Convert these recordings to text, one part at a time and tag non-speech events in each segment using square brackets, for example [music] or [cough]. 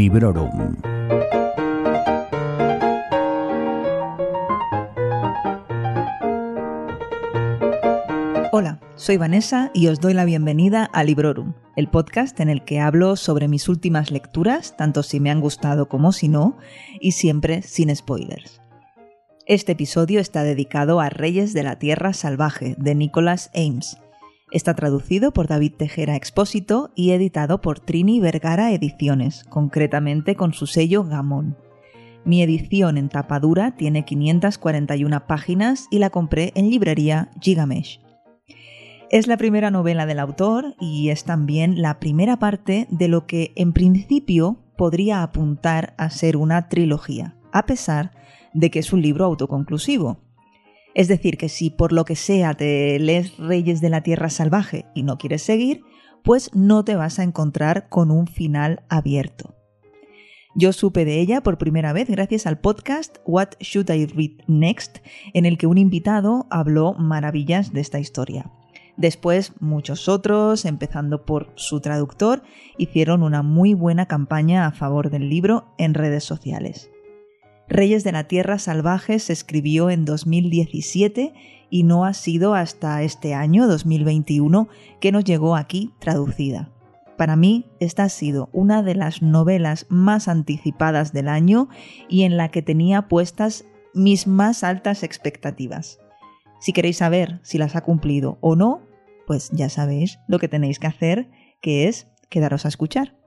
Librorum. Hola, soy Vanessa y os doy la bienvenida a Librorum, el podcast en el que hablo sobre mis últimas lecturas, tanto si me han gustado como si no, y siempre sin spoilers. Este episodio está dedicado a Reyes de la Tierra Salvaje de Nicholas Ames. Está traducido por David Tejera Expósito y editado por Trini Vergara Ediciones, concretamente con su sello Gamón. Mi edición en tapadura tiene 541 páginas y la compré en librería Gigamesh. Es la primera novela del autor y es también la primera parte de lo que en principio podría apuntar a ser una trilogía, a pesar de que es un libro autoconclusivo. Es decir, que si por lo que sea te lees Reyes de la Tierra Salvaje y no quieres seguir, pues no te vas a encontrar con un final abierto. Yo supe de ella por primera vez gracias al podcast What Should I Read Next, en el que un invitado habló maravillas de esta historia. Después muchos otros, empezando por su traductor, hicieron una muy buena campaña a favor del libro en redes sociales. Reyes de la Tierra Salvaje se escribió en 2017 y no ha sido hasta este año, 2021, que nos llegó aquí traducida. Para mí, esta ha sido una de las novelas más anticipadas del año y en la que tenía puestas mis más altas expectativas. Si queréis saber si las ha cumplido o no, pues ya sabéis lo que tenéis que hacer, que es quedaros a escuchar.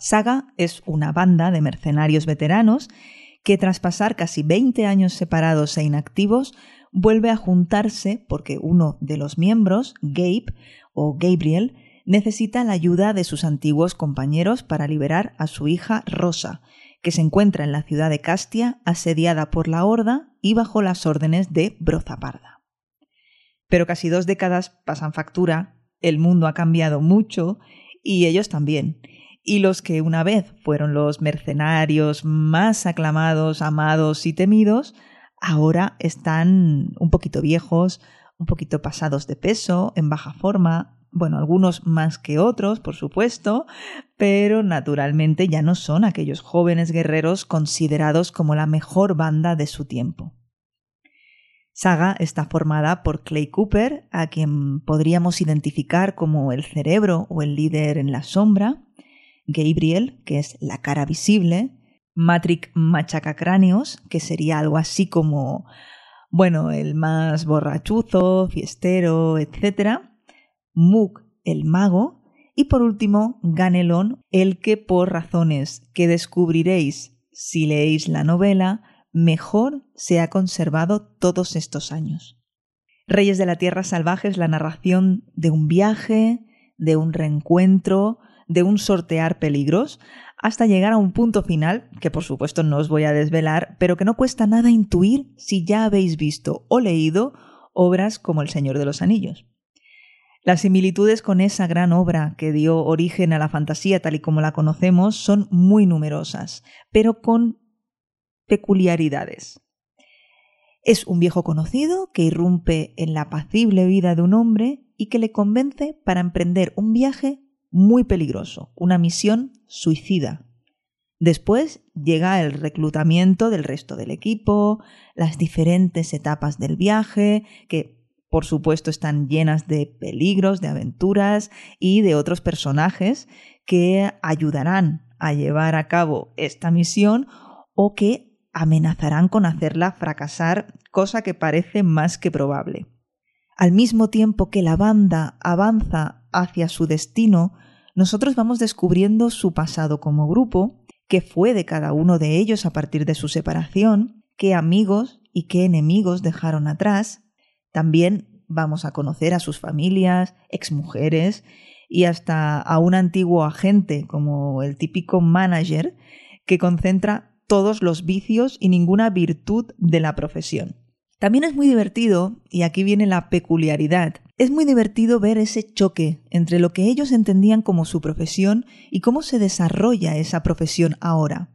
Saga es una banda de mercenarios veteranos que tras pasar casi 20 años separados e inactivos, vuelve a juntarse porque uno de los miembros, Gabe o Gabriel, necesita la ayuda de sus antiguos compañeros para liberar a su hija Rosa, que se encuentra en la ciudad de Castia asediada por la Horda y bajo las órdenes de Brozaparda. Pero casi dos décadas pasan factura, el mundo ha cambiado mucho y ellos también. Y los que una vez fueron los mercenarios más aclamados, amados y temidos, ahora están un poquito viejos, un poquito pasados de peso, en baja forma, bueno, algunos más que otros, por supuesto, pero naturalmente ya no son aquellos jóvenes guerreros considerados como la mejor banda de su tiempo. Saga está formada por Clay Cooper, a quien podríamos identificar como el cerebro o el líder en la sombra, Gabriel, que es la cara visible, Matrick Machacacráneos, que sería algo así como, bueno, el más borrachuzo, fiestero, etc., Mug el mago y por último Ganelon, el que por razones que descubriréis si leéis la novela, mejor se ha conservado todos estos años. Reyes de la Tierra Salvaje es la narración de un viaje, de un reencuentro, de un sortear peligros, hasta llegar a un punto final, que por supuesto no os voy a desvelar, pero que no cuesta nada intuir si ya habéis visto o leído obras como El Señor de los Anillos. Las similitudes con esa gran obra que dio origen a la fantasía tal y como la conocemos son muy numerosas, pero con peculiaridades. Es un viejo conocido que irrumpe en la apacible vida de un hombre y que le convence para emprender un viaje muy peligroso, una misión suicida. Después llega el reclutamiento del resto del equipo, las diferentes etapas del viaje, que por supuesto están llenas de peligros, de aventuras y de otros personajes que ayudarán a llevar a cabo esta misión o que amenazarán con hacerla fracasar, cosa que parece más que probable. Al mismo tiempo que la banda avanza hacia su destino, nosotros vamos descubriendo su pasado como grupo, qué fue de cada uno de ellos a partir de su separación, qué amigos y qué enemigos dejaron atrás, también vamos a conocer a sus familias, exmujeres y hasta a un antiguo agente como el típico manager que concentra todos los vicios y ninguna virtud de la profesión. También es muy divertido, y aquí viene la peculiaridad, es muy divertido ver ese choque entre lo que ellos entendían como su profesión y cómo se desarrolla esa profesión ahora.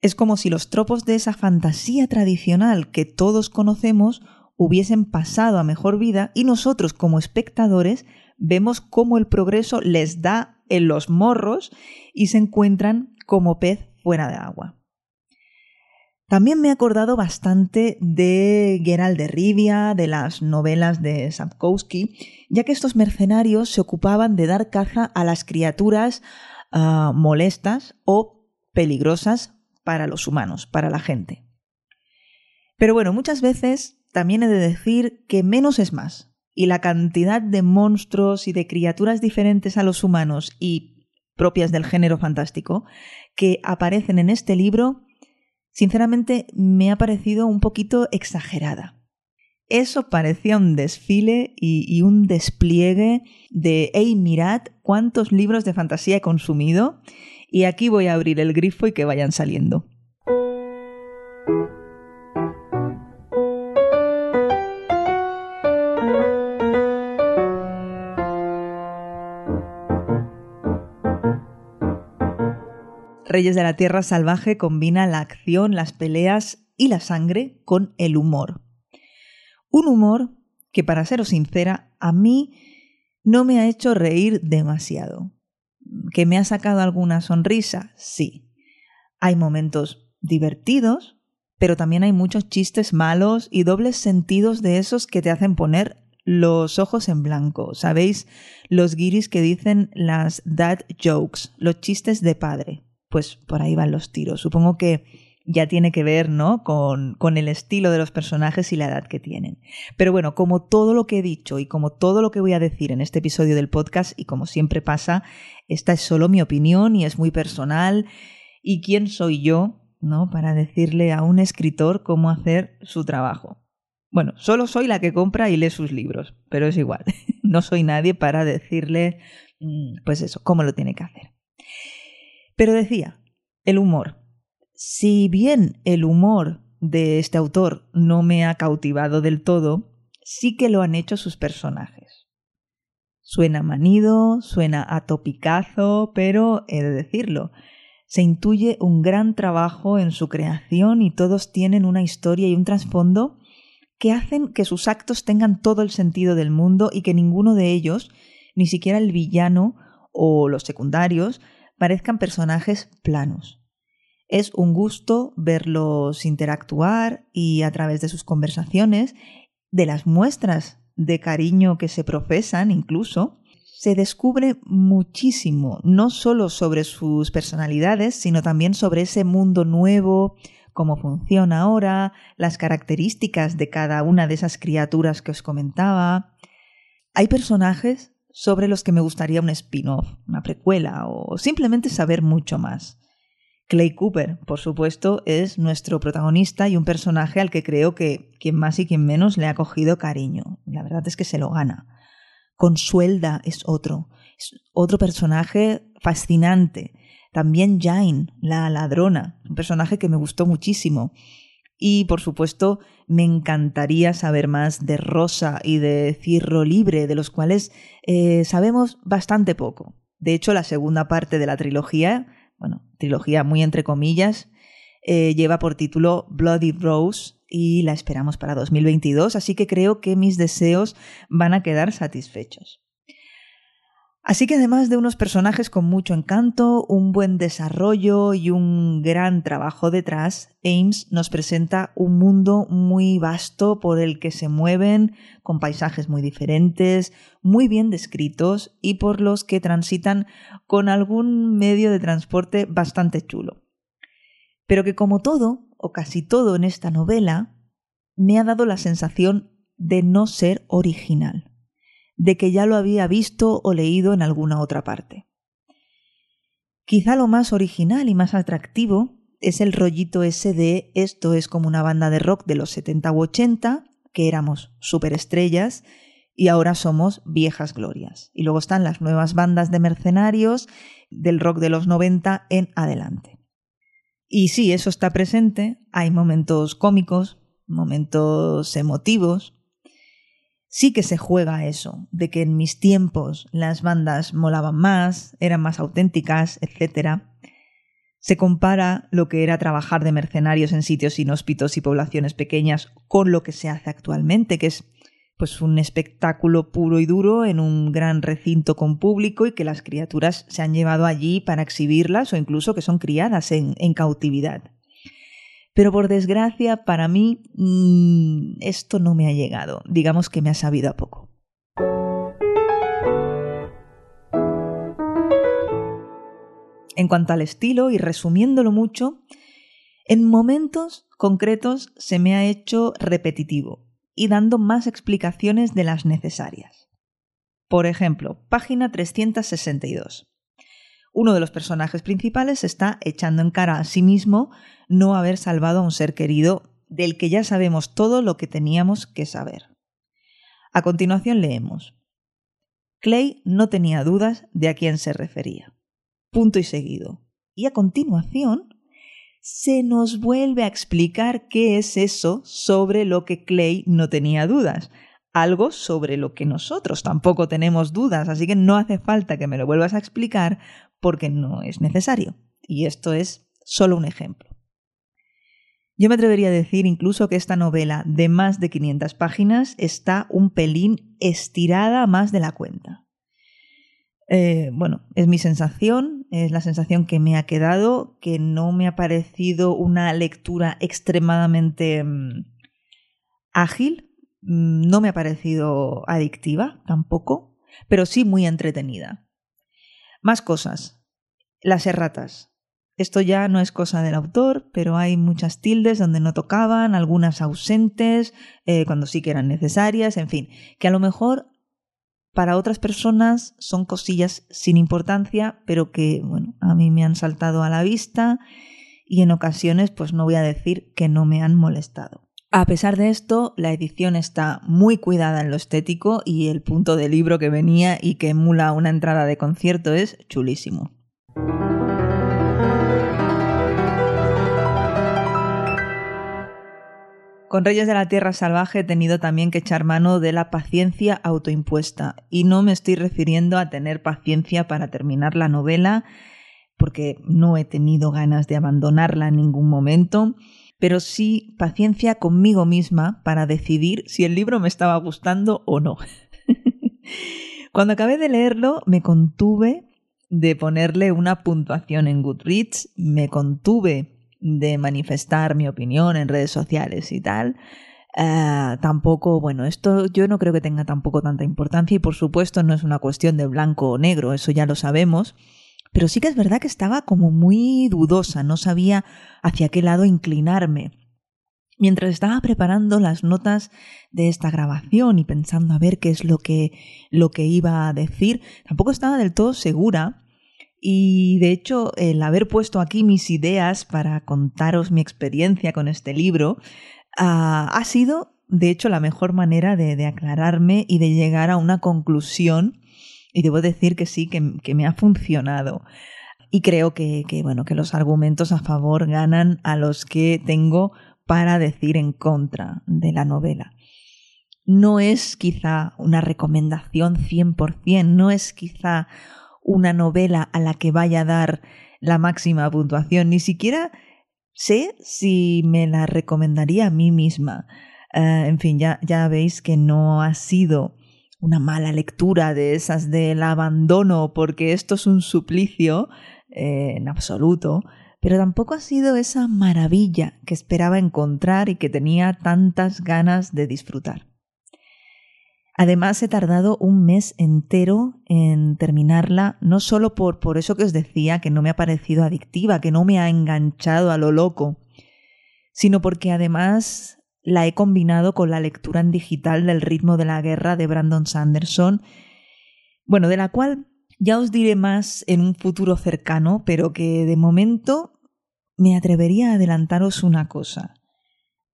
Es como si los tropos de esa fantasía tradicional que todos conocemos hubiesen pasado a mejor vida y nosotros como espectadores vemos cómo el progreso les da en los morros y se encuentran como pez fuera de agua. También me he acordado bastante de Geralt de Rivia, de las novelas de Sapkowski, ya que estos mercenarios se ocupaban de dar caza a las criaturas ah, molestas o peligrosas para los humanos, para la gente. Pero bueno, muchas veces también he de decir que menos es más, y la cantidad de monstruos y de criaturas diferentes a los humanos y propias del género fantástico que aparecen en este libro sinceramente me ha parecido un poquito exagerada. Eso parecía un desfile y, un despliegue de, hey, mirad cuántos libros de fantasía he consumido y aquí voy a abrir el grifo y que vayan saliendo. Reyes de la Tierra Salvaje combina la acción, las peleas y la sangre con el humor. Un humor que, para seros sincera, a mí no me ha hecho reír demasiado. ¿Que me ha sacado alguna sonrisa? Sí. Hay momentos divertidos, pero también hay muchos chistes malos y dobles sentidos de esos que te hacen poner los ojos en blanco. ¿Sabéis? Los guiris que dicen las dad jokes, los chistes de padre pues por ahí van los tiros. Supongo que ya tiene que ver, ¿no? Con, con, el estilo de los personajes y la edad que tienen. Pero bueno, como todo lo que he dicho y como todo lo que voy a decir en este episodio del podcast, y como siempre pasa, esta es solo mi opinión y es muy personal. ¿Y quién soy yo, ¿no? Para decirle a un escritor cómo hacer su trabajo. Bueno, solo soy la que compra y lee sus libros, pero es igual. [laughs] no soy nadie para decirle, mm, pues eso, cómo lo tiene que hacer. Pero decía, el humor. Si bien el humor de este autor no me ha cautivado del todo, sí que lo han hecho sus personajes. Suena manido, suena a topicazo, pero he de decirlo, se intuye un gran trabajo en su creación y todos tienen una historia y un trasfondo que hacen que sus actos tengan todo el sentido del mundo y que ninguno de ellos, ni siquiera el villano o los secundarios, parezcan personajes planos. Es un gusto verlos interactuar y a través de sus conversaciones, de las muestras de cariño que se profesan incluso, se descubre muchísimo, no solo sobre sus personalidades, sino también sobre ese mundo nuevo, cómo funciona ahora, las características de cada una de esas criaturas que os comentaba. Hay personajes sobre los que me gustaría un spin-off, una precuela o simplemente saber mucho más. Clay Cooper, por supuesto, es nuestro protagonista y un personaje al que creo que quien más y quien menos le ha cogido cariño. La verdad es que se lo gana. Consuelda es otro, es otro personaje fascinante. También Jane, la ladrona, un personaje que me gustó muchísimo. Y por supuesto, me encantaría saber más de Rosa y de Cirro Libre, de los cuales eh, sabemos bastante poco. De hecho, la segunda parte de la trilogía, bueno, trilogía muy entre comillas, eh, lleva por título Bloody Rose y la esperamos para 2022, así que creo que mis deseos van a quedar satisfechos. Así que además de unos personajes con mucho encanto, un buen desarrollo y un gran trabajo detrás, Ames nos presenta un mundo muy vasto por el que se mueven, con paisajes muy diferentes, muy bien descritos y por los que transitan con algún medio de transporte bastante chulo. Pero que como todo, o casi todo en esta novela, me ha dado la sensación de no ser original de que ya lo había visto o leído en alguna otra parte. Quizá lo más original y más atractivo es el rollito ese de esto es como una banda de rock de los 70 u 80, que éramos superestrellas y ahora somos viejas glorias. Y luego están las nuevas bandas de mercenarios del rock de los 90 en adelante. Y sí, eso está presente, hay momentos cómicos, momentos emotivos, sí que se juega eso, de que en mis tiempos las bandas molaban más, eran más auténticas, etc. Se compara lo que era trabajar de mercenarios en sitios inhóspitos y poblaciones pequeñas con lo que se hace actualmente, que es pues un espectáculo puro y duro en un gran recinto con público y que las criaturas se han llevado allí para exhibirlas o incluso que son criadas en, en cautividad. Pero por desgracia, para mí, mmm, esto no me ha llegado. Digamos que me ha sabido a poco. En cuanto al estilo, y resumiéndolo mucho, en momentos concretos se me ha hecho repetitivo y dando más explicaciones de las necesarias. Por ejemplo, página 362. Uno de los personajes principales está echando en cara a sí mismo no haber salvado a un ser querido del que ya sabemos todo lo que teníamos que saber. A continuación leemos. Clay no tenía dudas de a quién se refería. Punto y seguido. Y a continuación se nos vuelve a explicar qué es eso sobre lo que Clay no tenía dudas. Algo sobre lo que nosotros tampoco tenemos dudas, así que no hace falta que me lo vuelvas a explicar porque no es necesario. Y esto es solo un ejemplo. Yo me atrevería a decir incluso que esta novela de más de 500 páginas está un pelín estirada más de la cuenta. Eh, bueno, es mi sensación, es la sensación que me ha quedado, que no me ha parecido una lectura extremadamente mm, ágil, mm, no me ha parecido adictiva tampoco, pero sí muy entretenida. Más cosas. Las erratas. Esto ya no es cosa del autor, pero hay muchas tildes donde no tocaban, algunas ausentes, eh, cuando sí que eran necesarias, en fin, que a lo mejor para otras personas son cosillas sin importancia, pero que, bueno, a mí me han saltado a la vista y en ocasiones, pues no voy a decir que no me han molestado. A pesar de esto, la edición está muy cuidada en lo estético y el punto de libro que venía y que emula una entrada de concierto es chulísimo. Con Reyes de la Tierra Salvaje he tenido también que echar mano de la paciencia autoimpuesta. Y no me estoy refiriendo a tener paciencia para terminar la novela, porque no he tenido ganas de abandonarla en ningún momento, pero sí paciencia conmigo misma para decidir si el libro me estaba gustando o no. [laughs] Cuando acabé de leerlo, me contuve de ponerle una puntuación en Goodreads, me contuve de manifestar mi opinión en redes sociales y tal. Uh, tampoco, bueno, esto yo no creo que tenga tampoco tanta importancia y por supuesto no es una cuestión de blanco o negro, eso ya lo sabemos, pero sí que es verdad que estaba como muy dudosa, no sabía hacia qué lado inclinarme. Mientras estaba preparando las notas de esta grabación y pensando a ver qué es lo que, lo que iba a decir, tampoco estaba del todo segura y de hecho, el haber puesto aquí mis ideas para contaros mi experiencia con este libro uh, ha sido, de hecho, la mejor manera de, aclararme y de llegar a una conclusión. Y debo decir que sí, que, que me ha funcionado. Y creo que, que, bueno, que los argumentos a favor ganan a los que tengo para decir en contra de la novela. No es quizá una recomendación 100%, no es quizá una novela a la que vaya a dar la máxima puntuación, ni siquiera sé si me la recomendaría a mí misma. Uh, en fin, ya, ya veis que no ha sido una mala lectura de esas del abandono porque esto es un suplicio eh, en absoluto, pero tampoco ha sido esa maravilla que esperaba encontrar y que tenía tantas ganas de disfrutar. Además, he tardado un mes entero en terminarla, no solo por, por eso que os decía, que no me ha parecido adictiva, que no me ha enganchado a lo loco, sino porque además la he combinado con la lectura en digital del ritmo de la guerra de Brandon Sanderson, bueno, de la cual ya os diré más en un futuro cercano, pero que de momento me atrevería a adelantaros una cosa.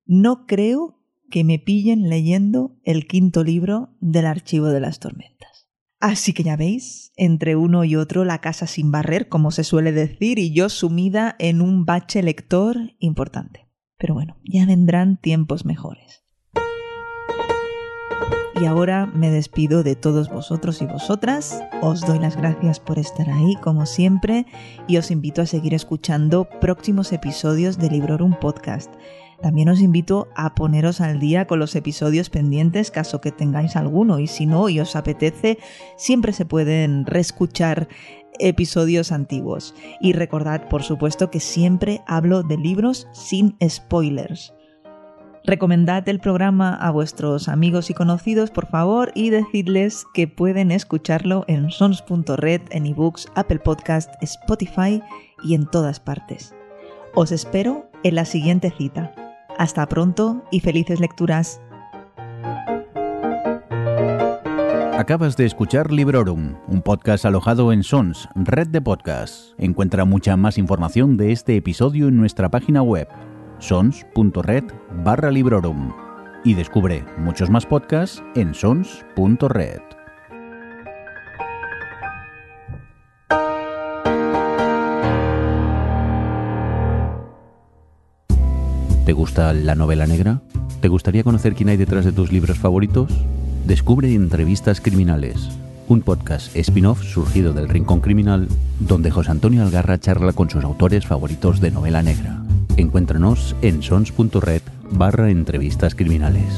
No creo que me pillen leyendo el quinto libro del Archivo de las Tormentas. Así que ya veis, entre uno y otro la casa sin barrer, como se suele decir, y yo sumida en un bache lector importante. Pero bueno, ya vendrán tiempos mejores. Y ahora me despido de todos vosotros y vosotras. Os doy las gracias por estar ahí, como siempre, y os invito a seguir escuchando próximos episodios de Librorum Podcast. También os invito a poneros al día con los episodios pendientes, caso que tengáis alguno, y si no y os apetece, siempre se pueden reescuchar episodios antiguos. Y recordad, por supuesto, que siempre hablo de libros sin spoilers. Recomendad el programa a vuestros amigos y conocidos, por favor, y decidles que pueden escucharlo en sons.red, en ebooks, Apple Podcast, Spotify y en todas partes. Os espero en la siguiente cita. Hasta pronto y felices lecturas. Acabas de escuchar Librorum, un podcast alojado en Sons, red de podcasts. Encuentra mucha más información de este episodio en nuestra página web sons.red barra librorum y descubre muchos más podcasts en sons.red. ¿Te gusta la novela negra? ¿Te gustaría conocer quién hay detrás de tus libros favoritos? Descubre Entrevistas Criminales, un podcast spin-off surgido del Rincón Criminal, donde José Antonio Algarra charla con sus autores favoritos de novela negra. Encuéntranos en sons.red barra entrevistas criminales.